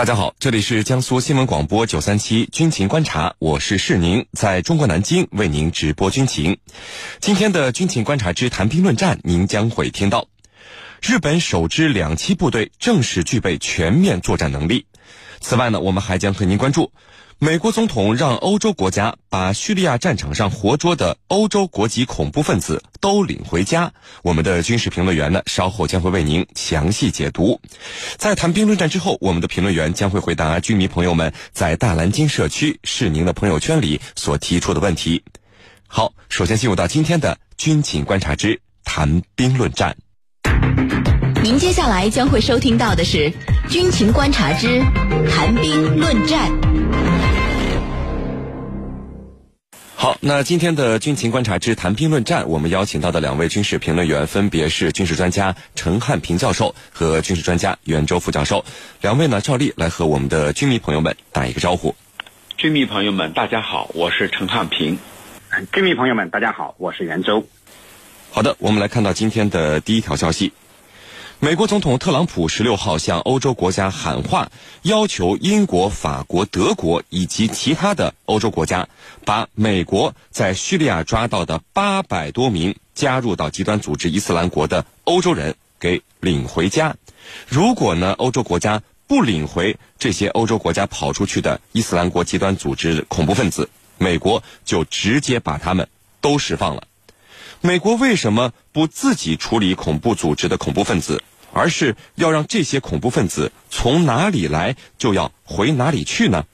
大家好，这里是江苏新闻广播九三七军情观察，我是世宁，在中国南京为您直播军情。今天的军情观察之谈兵论战，您将会听到日本首支两栖部队正式具备全面作战能力。此外呢，我们还将和您关注。美国总统让欧洲国家把叙利亚战场上活捉的欧洲国籍恐怖分子都领回家。我们的军事评论员呢，稍后将会为您详细解读。在谈兵论战之后，我们的评论员将会回答军迷朋友们在大蓝鲸社区是您的朋友圈里所提出的问题。好，首先进入到今天的军情观察之谈兵论战。您接下来将会收听到的是军情观察之谈兵论战。好，那今天的军情观察之谈兵论战，我们邀请到的两位军事评论员分别是军事专家陈汉平教授和军事专家袁周副教授。两位呢，照例来和我们的军迷朋友们打一个招呼。军迷朋友们，大家好，我是陈汉平。军迷朋友们，大家好，我是袁周。好的，我们来看到今天的第一条消息。美国总统特朗普十六号向欧洲国家喊话，要求英国、法国、德国以及其他的欧洲国家，把美国在叙利亚抓到的八百多名加入到极端组织伊斯兰国的欧洲人给领回家。如果呢，欧洲国家不领回这些欧洲国家跑出去的伊斯兰国极端组织恐怖分子，美国就直接把他们都释放了。美国为什么不自己处理恐怖组织的恐怖分子？而是要让这些恐怖分子从哪里来就要回哪里去呢？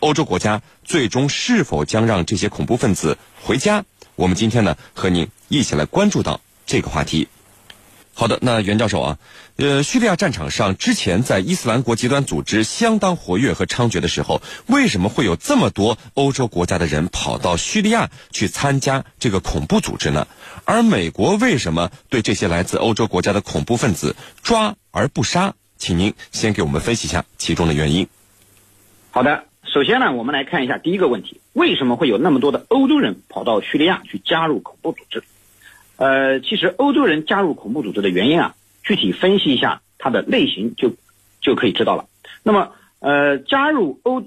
欧洲国家最终是否将让这些恐怖分子回家？我们今天呢和您一起来关注到这个话题。好的，那袁教授啊，呃，叙利亚战场上之前在伊斯兰国极端组织相当活跃和猖獗的时候，为什么会有这么多欧洲国家的人跑到叙利亚去参加这个恐怖组织呢？而美国为什么对这些来自欧洲国家的恐怖分子抓而不杀？请您先给我们分析一下其中的原因。好的，首先呢，我们来看一下第一个问题：为什么会有那么多的欧洲人跑到叙利亚去加入恐怖组织？呃，其实欧洲人加入恐怖组织的原因啊，具体分析一下它的类型就就可以知道了。那么，呃，加入欧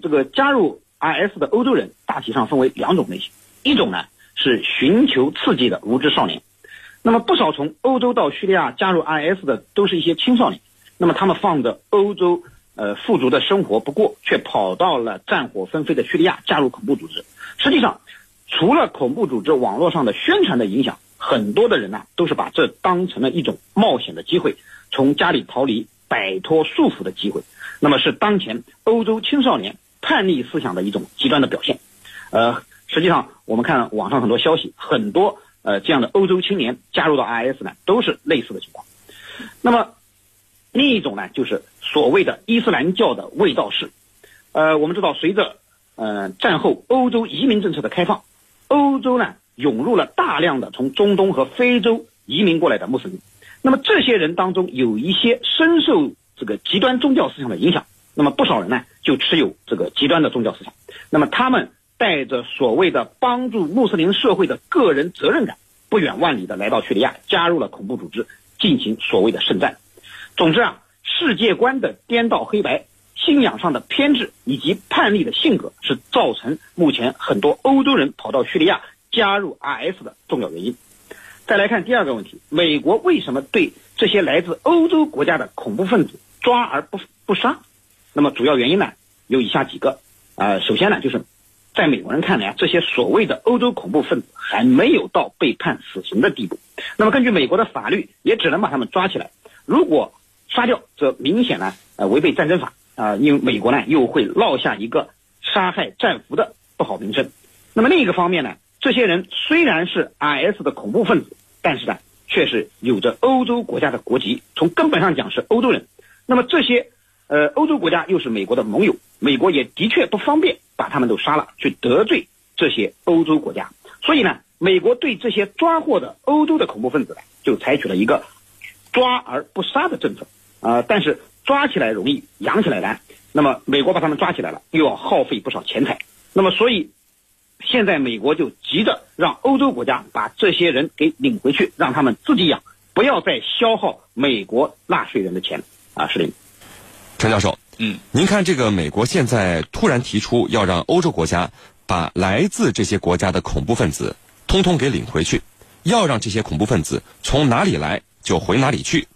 这个加入 IS 的欧洲人大体上分为两种类型，一种呢是寻求刺激的无知少年。那么，不少从欧洲到叙利亚加入 IS 的都是一些青少年。那么，他们放着欧洲呃富足的生活不过，却跑到了战火纷飞的叙利亚加入恐怖组织。实际上，除了恐怖组织网络上的宣传的影响。很多的人呢，都是把这当成了一种冒险的机会，从家里逃离、摆脱束缚的机会。那么是当前欧洲青少年叛逆思想的一种极端的表现。呃，实际上我们看网上很多消息，很多呃这样的欧洲青年加入到 IS 呢，都是类似的情况。那么另一种呢，就是所谓的伊斯兰教的卫道士。呃，我们知道，随着呃战后欧洲移民政策的开放，欧洲呢。涌入了大量的从中东和非洲移民过来的穆斯林，那么这些人当中有一些深受这个极端宗教思想的影响，那么不少人呢就持有这个极端的宗教思想，那么他们带着所谓的帮助穆斯林社会的个人责任感，不远万里的来到叙利亚，加入了恐怖组织，进行所谓的圣战。总之啊，世界观的颠倒黑白，信仰上的偏执以及叛逆的性格，是造成目前很多欧洲人跑到叙利亚。加入 IS 的重要原因。再来看第二个问题：美国为什么对这些来自欧洲国家的恐怖分子抓而不不杀？那么主要原因呢，有以下几个。呃，首先呢，就是在美国人看来啊，这些所谓的欧洲恐怖分子还没有到被判死刑的地步。那么根据美国的法律，也只能把他们抓起来。如果杀掉，则明显呢，呃，违背战争法啊，因为美国呢又会落下一个杀害战俘的不好名声。那么另一个方面呢？这些人虽然是 IS 的恐怖分子，但是呢，却是有着欧洲国家的国籍，从根本上讲是欧洲人。那么这些呃欧洲国家又是美国的盟友，美国也的确不方便把他们都杀了，去得罪这些欧洲国家。所以呢，美国对这些抓获的欧洲的恐怖分子呢，就采取了一个抓而不杀的政策啊。但是抓起来容易，养起来难。那么美国把他们抓起来了，又要耗费不少钱财。那么所以。现在美国就急着让欧洲国家把这些人给领回去，让他们自己养，不要再消耗美国纳税人的钱啊！是的，陈教授，嗯，您看这个美国现在突然提出要让欧洲国家把来自这些国家的恐怖分子通通给领回去，要让这些恐怖分子从哪里来就回哪里去。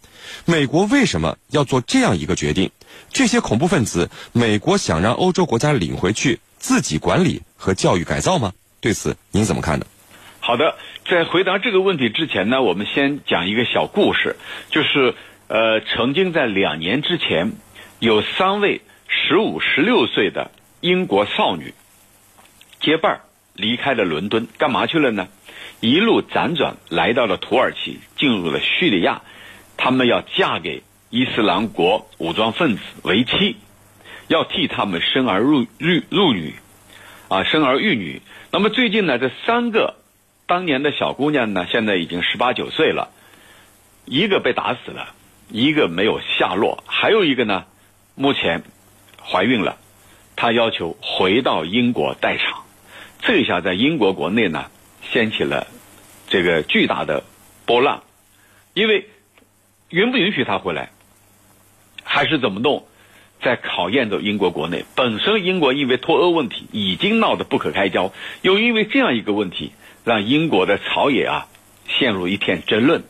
美国为什么要做这样一个决定？这些恐怖分子，美国想让欧洲国家领回去自己管理和教育改造吗？对此您怎么看呢？好的，在回答这个问题之前呢，我们先讲一个小故事，就是呃，曾经在两年之前，有三位十五、十六岁的英国少女结伴儿离开了伦敦，干嘛去了呢？一路辗转来到了土耳其，进入了叙利亚，他们要嫁给伊斯兰国武装分子为妻，要替他们生儿入育入女，啊，生儿育女。那么最近呢，这三个当年的小姑娘呢，现在已经十八九岁了，一个被打死了，一个没有下落，还有一个呢，目前怀孕了，她要求回到英国待产。这一下在英国国内呢，掀起了这个巨大的波浪，因为允不允许她回来，还是怎么弄，在考验着英国国内。本身英国因为脱欧问题已经闹得不可开交，又因为这样一个问题，让英国的朝野啊陷入一片争论：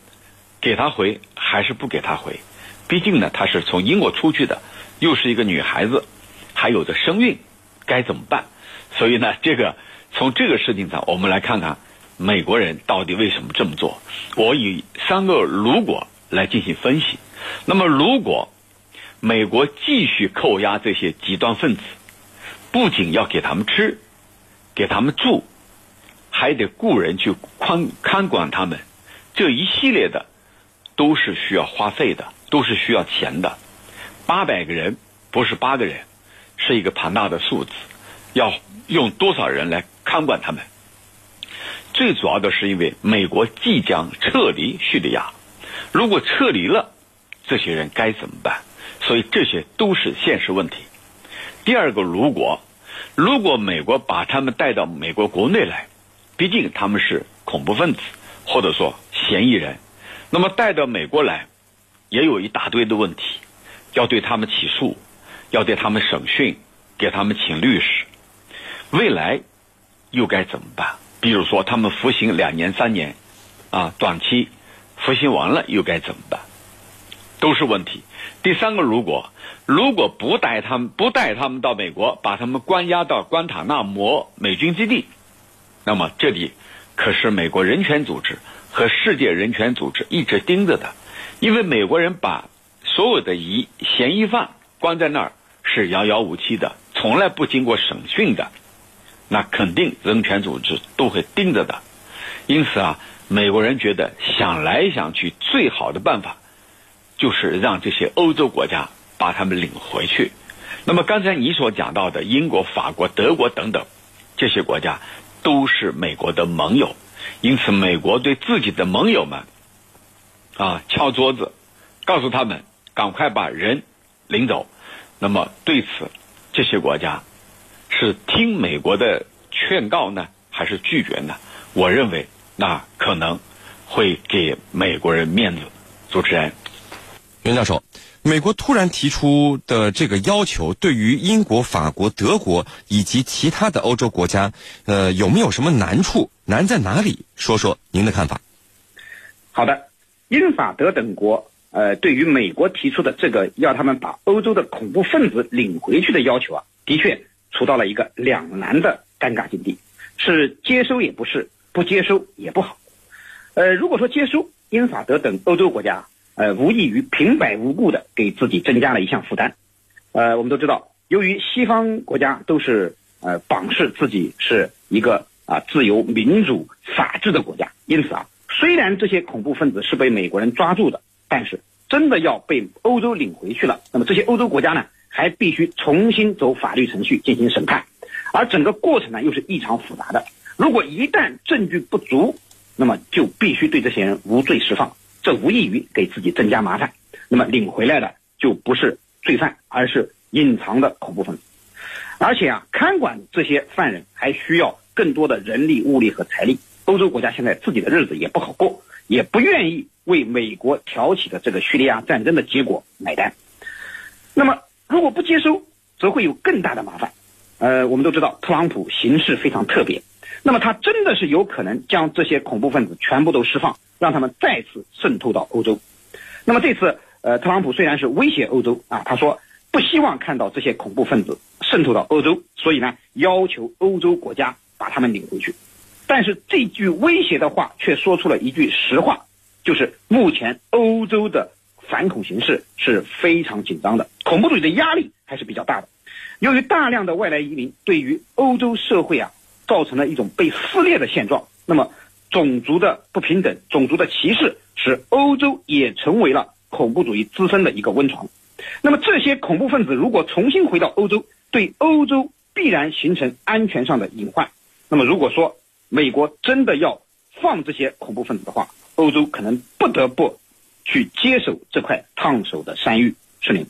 给他回还是不给他回？毕竟呢，她是从英国出去的，又是一个女孩子，还有着身孕，该怎么办？所以呢，这个。从这个事情上，我们来看看美国人到底为什么这么做。我以三个如果来进行分析。那么，如果美国继续扣押这些极端分子，不仅要给他们吃、给他们住，还得雇人去看看管他们，这一系列的都是需要花费的，都是需要钱的。八百个人不是八个人，是一个庞大的数字，要用多少人来？看管他们，最主要的是因为美国即将撤离叙利亚，如果撤离了，这些人该怎么办？所以这些都是现实问题。第二个，如果如果美国把他们带到美国国内来，毕竟他们是恐怖分子或者说嫌疑人，那么带到美国来，也有一大堆的问题，要对他们起诉，要对他们审讯，给他们请律师，未来。又该怎么办？比如说，他们服刑两年、三年，啊，短期服刑完了又该怎么办？都是问题。第三个，如果如果不带他们不带他们到美国，把他们关押到关塔那摩美军基地，那么这里可是美国人权组织和世界人权组织一直盯着的，因为美国人把所有的疑嫌疑犯关在那儿是遥遥无期的，从来不经过审讯的。那肯定人权组织都会盯着的，因此啊，美国人觉得想来想去，最好的办法就是让这些欧洲国家把他们领回去。那么刚才你所讲到的英国、法国、德国等等这些国家都是美国的盟友，因此美国对自己的盟友们啊敲桌子，告诉他们赶快把人领走。那么对此，这些国家。是听美国的劝告呢，还是拒绝呢？我认为那可能会给美国人面子。主持人，袁教授，美国突然提出的这个要求，对于英国、法国、德国以及其他的欧洲国家，呃，有没有什么难处？难在哪里？说说您的看法。好的，英法德等国，呃，对于美国提出的这个要他们把欧洲的恐怖分子领回去的要求啊，的确。处到了一个两难的尴尬境地，是接收也不是，不接收也不好。呃，如果说接收，英法德等欧洲国家，呃，无异于平白无故的给自己增加了一项负担。呃，我们都知道，由于西方国家都是呃榜示自己是一个啊自由民主法治的国家，因此啊，虽然这些恐怖分子是被美国人抓住的，但是真的要被欧洲领回去了，那么这些欧洲国家呢？还必须重新走法律程序进行审判，而整个过程呢又是异常复杂的。如果一旦证据不足，那么就必须对这些人无罪释放，这无异于给自己增加麻烦。那么领回来的就不是罪犯，而是隐藏的恐怖分子。而且啊，看管这些犯人还需要更多的人力、物力和财力。欧洲国家现在自己的日子也不好过，也不愿意为美国挑起的这个叙利亚战争的结果买单。那么。如果不接收，则会有更大的麻烦。呃，我们都知道特朗普行事非常特别，那么他真的是有可能将这些恐怖分子全部都释放，让他们再次渗透到欧洲。那么这次，呃，特朗普虽然是威胁欧洲啊，他说不希望看到这些恐怖分子渗透到欧洲，所以呢，要求欧洲国家把他们领回去。但是这句威胁的话却说出了一句实话，就是目前欧洲的反恐形势是非常紧张的，恐怖主义的压力还是比较大的。由于大量的外来移民对于欧洲社会啊造成了一种被撕裂的现状，那么种族的不平等、种族的歧视使欧洲也成为了恐怖主义滋生的一个温床。那么这些恐怖分子如果重新回到欧洲，对欧洲必然形成安全上的隐患。那么如果说美国真的要放这些恐怖分子的话，欧洲可能不得不去接手这块烫手的山芋。是您。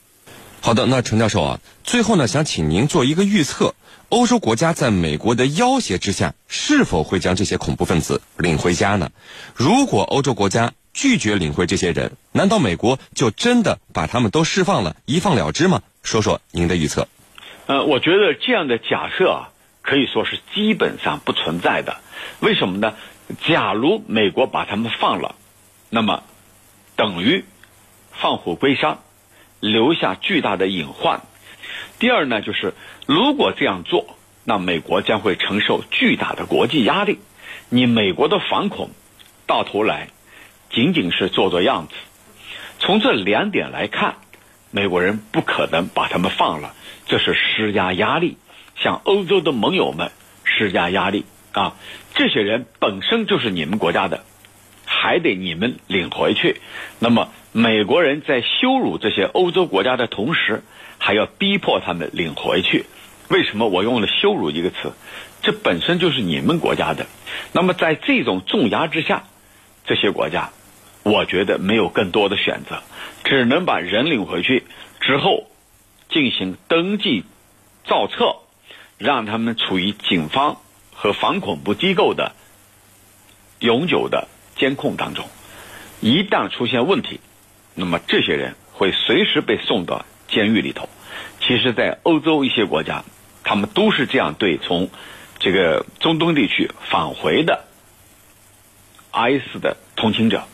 好的，那陈教授啊，最后呢，想请您做一个预测：欧洲国家在美国的要挟之下，是否会将这些恐怖分子领回家呢？如果欧洲国家拒绝领回这些人，难道美国就真的把他们都释放了，一放了之吗？说说您的预测。呃，我觉得这样的假设啊，可以说是基本上不存在的。为什么呢？假如美国把他们放了，那么等于放虎归山。留下巨大的隐患。第二呢，就是如果这样做，那美国将会承受巨大的国际压力。你美国的反恐，到头来仅仅是做做样子。从这两点来看，美国人不可能把他们放了，这是施加压力，向欧洲的盟友们施加压力啊！这些人本身就是你们国家的，还得你们领回去。那么。美国人在羞辱这些欧洲国家的同时，还要逼迫他们领回去。为什么我用了“羞辱”一个词？这本身就是你们国家的。那么在这种重压之下，这些国家，我觉得没有更多的选择，只能把人领回去之后，进行登记、造册，让他们处于警方和反恐怖机构的永久的监控当中。一旦出现问题，那么这些人会随时被送到监狱里头。其实，在欧洲一些国家，他们都是这样对从这个中东地区返回的 IS 的同情者。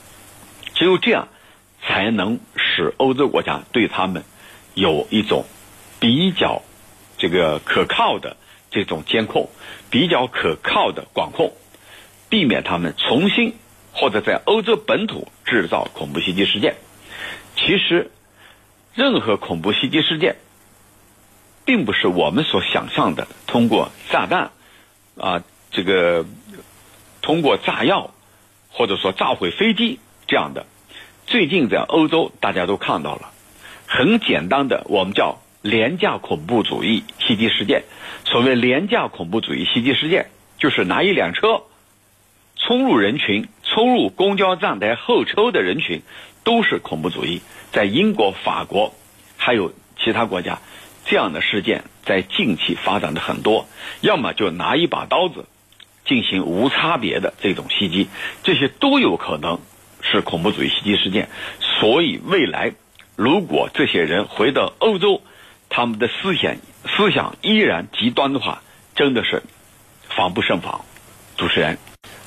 只有这样，才能使欧洲国家对他们有一种比较这个可靠的这种监控，比较可靠的管控，避免他们重新或者在欧洲本土制造恐怖袭击事件。其实，任何恐怖袭击事件，并不是我们所想象的通过炸弹啊，这个通过炸药或者说炸毁飞机这样的。最近在欧洲，大家都看到了，很简单的，我们叫廉价恐怖主义袭击事件。所谓廉价恐怖主义袭击事件，就是拿一辆车冲入人群，冲入公交站台候车的人群。都是恐怖主义，在英国、法国，还有其他国家，这样的事件在近期发展的很多。要么就拿一把刀子进行无差别的这种袭击，这些都有可能是恐怖主义袭击事件。所以未来，如果这些人回到欧洲，他们的思想思想依然极端的话，真的是防不胜防。主持人。